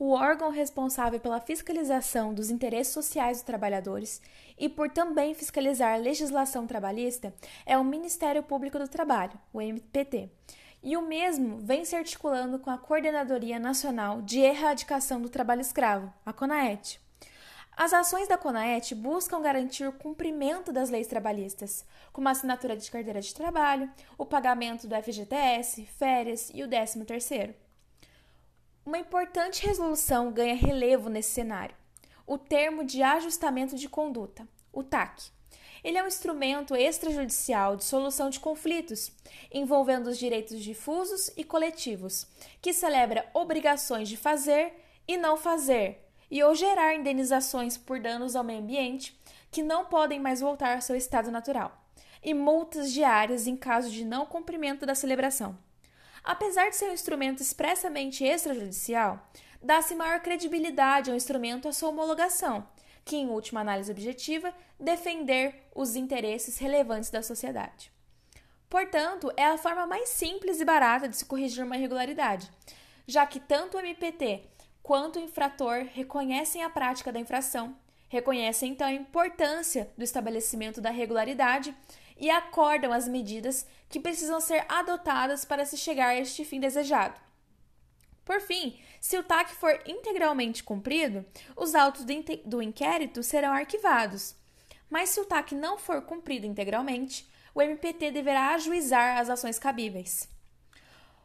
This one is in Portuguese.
o órgão responsável pela fiscalização dos interesses sociais dos trabalhadores e por também fiscalizar a legislação trabalhista é o Ministério Público do Trabalho, o MPT. E o mesmo vem se articulando com a Coordenadoria Nacional de Erradicação do Trabalho Escravo, a CONAET. As ações da CONAET buscam garantir o cumprimento das leis trabalhistas, como a assinatura de carteira de trabalho, o pagamento do FGTS, férias e o 13º. Uma importante resolução ganha relevo nesse cenário: o termo de ajustamento de conduta, o TAC. Ele é um instrumento extrajudicial de solução de conflitos envolvendo os direitos difusos e coletivos, que celebra obrigações de fazer e não fazer, e ou gerar indenizações por danos ao meio ambiente que não podem mais voltar ao seu estado natural, e multas diárias em caso de não cumprimento da celebração. Apesar de ser um instrumento expressamente extrajudicial, dá-se maior credibilidade ao instrumento à sua homologação, que, em última análise objetiva, defender os interesses relevantes da sociedade. Portanto, é a forma mais simples e barata de se corrigir uma irregularidade, já que tanto o MPT quanto o infrator reconhecem a prática da infração, reconhecem então a importância do estabelecimento da regularidade e acordam as medidas que precisam ser adotadas para se chegar a este fim desejado. Por fim, se o TAC for integralmente cumprido, os autos do inquérito serão arquivados. Mas se o TAC não for cumprido integralmente, o MPT deverá ajuizar as ações cabíveis.